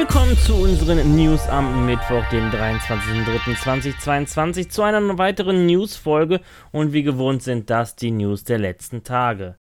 Willkommen zu unseren News am Mittwoch, den 23.03.2022, zu einer weiteren News-Folge und wie gewohnt sind das die News der letzten Tage.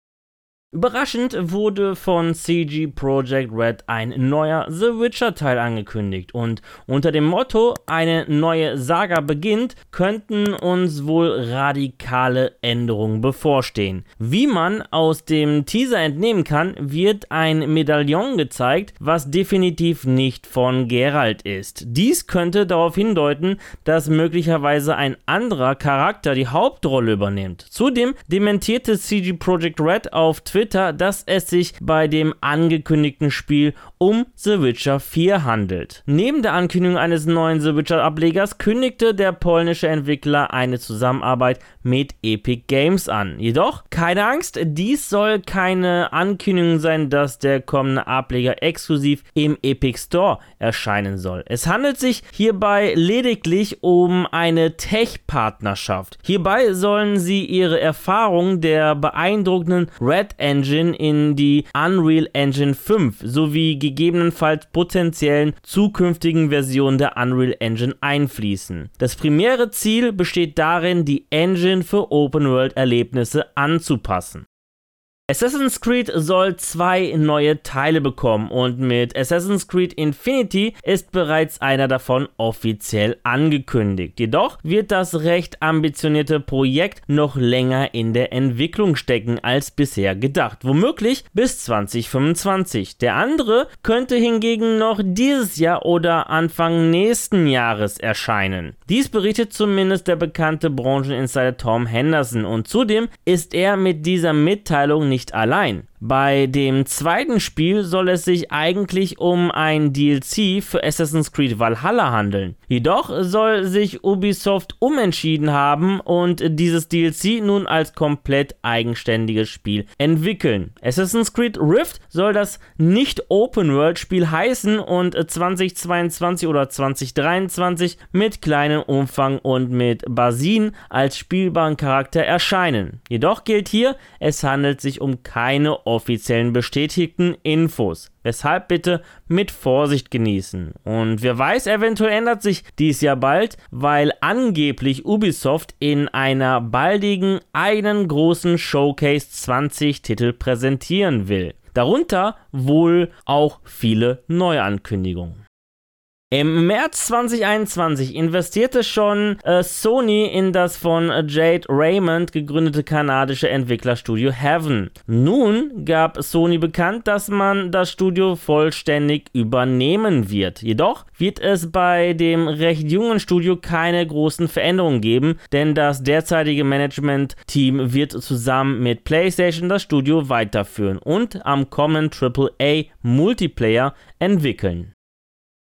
Überraschend wurde von CG Projekt Red ein neuer The Witcher Teil angekündigt und unter dem Motto eine neue Saga beginnt, könnten uns wohl radikale Änderungen bevorstehen. Wie man aus dem Teaser entnehmen kann, wird ein Medaillon gezeigt, was definitiv nicht von Geralt ist. Dies könnte darauf hindeuten, dass möglicherweise ein anderer Charakter die Hauptrolle übernimmt. Zudem dementierte CG Projekt Red auf Twitter Twitter, dass es sich bei dem angekündigten Spiel um The Witcher 4 handelt. Neben der Ankündigung eines neuen The Witcher Ablegers kündigte der polnische Entwickler eine Zusammenarbeit mit Epic Games an. Jedoch, keine Angst, dies soll keine Ankündigung sein, dass der kommende Ableger exklusiv im Epic Store erscheinen soll. Es handelt sich hierbei lediglich um eine Tech-Partnerschaft. Hierbei sollen sie ihre Erfahrung der beeindruckenden Red Engine in die Unreal Engine 5 sowie gegebenenfalls potenziellen zukünftigen Versionen der Unreal Engine einfließen. Das primäre Ziel besteht darin, die Engine für Open-World-Erlebnisse anzupassen. Assassin's Creed soll zwei neue Teile bekommen und mit Assassin's Creed Infinity ist bereits einer davon offiziell angekündigt. Jedoch wird das recht ambitionierte Projekt noch länger in der Entwicklung stecken als bisher gedacht, womöglich bis 2025. Der andere könnte hingegen noch dieses Jahr oder Anfang nächsten Jahres erscheinen. Dies berichtet zumindest der bekannte Brancheninsider Tom Henderson und zudem ist er mit dieser Mitteilung nicht nicht allein. Bei dem zweiten Spiel soll es sich eigentlich um ein DLC für Assassin's Creed Valhalla handeln. Jedoch soll sich Ubisoft umentschieden haben und dieses DLC nun als komplett eigenständiges Spiel entwickeln. Assassin's Creed Rift soll das nicht Open World Spiel heißen und 2022 oder 2023 mit kleinem Umfang und mit Basin als spielbaren Charakter erscheinen. Jedoch gilt hier, es handelt sich um keine offiziellen bestätigten Infos. Weshalb bitte mit Vorsicht genießen. Und wer weiß, eventuell ändert sich dies ja bald, weil angeblich Ubisoft in einer baldigen eigenen großen Showcase 20 Titel präsentieren will. Darunter wohl auch viele Neuankündigungen. Im März 2021 investierte schon äh, Sony in das von Jade Raymond gegründete kanadische Entwicklerstudio Heaven. Nun gab Sony bekannt, dass man das Studio vollständig übernehmen wird. Jedoch wird es bei dem recht jungen Studio keine großen Veränderungen geben, denn das derzeitige Management-Team wird zusammen mit PlayStation das Studio weiterführen und am kommenden AAA Multiplayer entwickeln.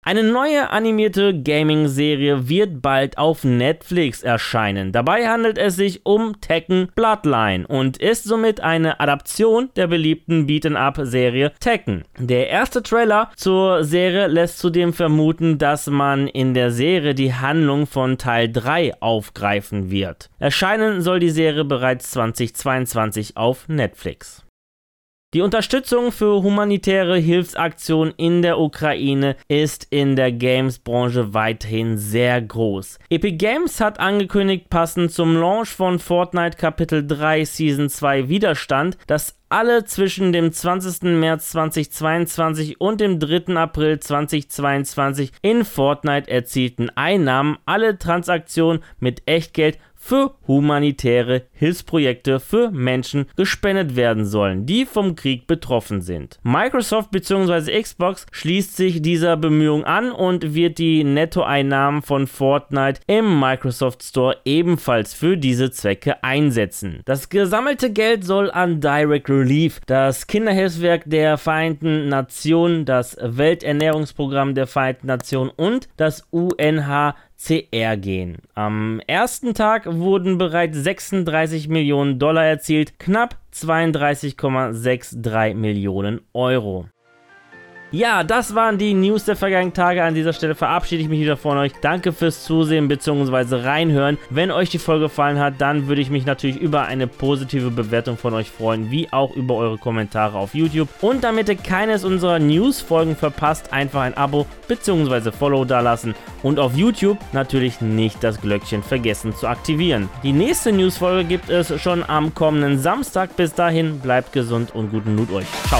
Eine neue animierte Gaming-Serie wird bald auf Netflix erscheinen. Dabei handelt es sich um Tekken Bloodline und ist somit eine Adaption der beliebten Beaten-Up-Serie Tekken. Der erste Trailer zur Serie lässt zudem vermuten, dass man in der Serie die Handlung von Teil 3 aufgreifen wird. Erscheinen soll die Serie bereits 2022 auf Netflix. Die Unterstützung für humanitäre Hilfsaktionen in der Ukraine ist in der Games-Branche weiterhin sehr groß. Epic Games hat angekündigt, passend zum Launch von Fortnite Kapitel 3 Season 2 Widerstand, dass alle zwischen dem 20. März 2022 und dem 3. April 2022 in Fortnite erzielten Einnahmen alle Transaktionen mit Echtgeld für humanitäre Hilfsprojekte für Menschen gespendet werden sollen, die vom Krieg betroffen sind. Microsoft bzw. Xbox schließt sich dieser Bemühung an und wird die Nettoeinnahmen von Fortnite im Microsoft Store ebenfalls für diese Zwecke einsetzen. Das gesammelte Geld soll an Direct Relief, das Kinderhilfswerk der Vereinten Nationen, das Welternährungsprogramm der Vereinten Nationen und das UNH CR gehen. Am ersten Tag wurden bereits 36 Millionen Dollar erzielt, knapp 32,63 Millionen Euro. Ja, das waren die News der vergangenen Tage. An dieser Stelle verabschiede ich mich wieder von euch. Danke fürs Zusehen bzw. reinhören. Wenn euch die Folge gefallen hat, dann würde ich mich natürlich über eine positive Bewertung von euch freuen, wie auch über eure Kommentare auf YouTube. Und damit ihr keines unserer News-Folgen verpasst, einfach ein Abo bzw. Follow dalassen und auf YouTube natürlich nicht das Glöckchen vergessen zu aktivieren. Die nächste News-Folge gibt es schon am kommenden Samstag. Bis dahin bleibt gesund und guten Loot euch. Ciao.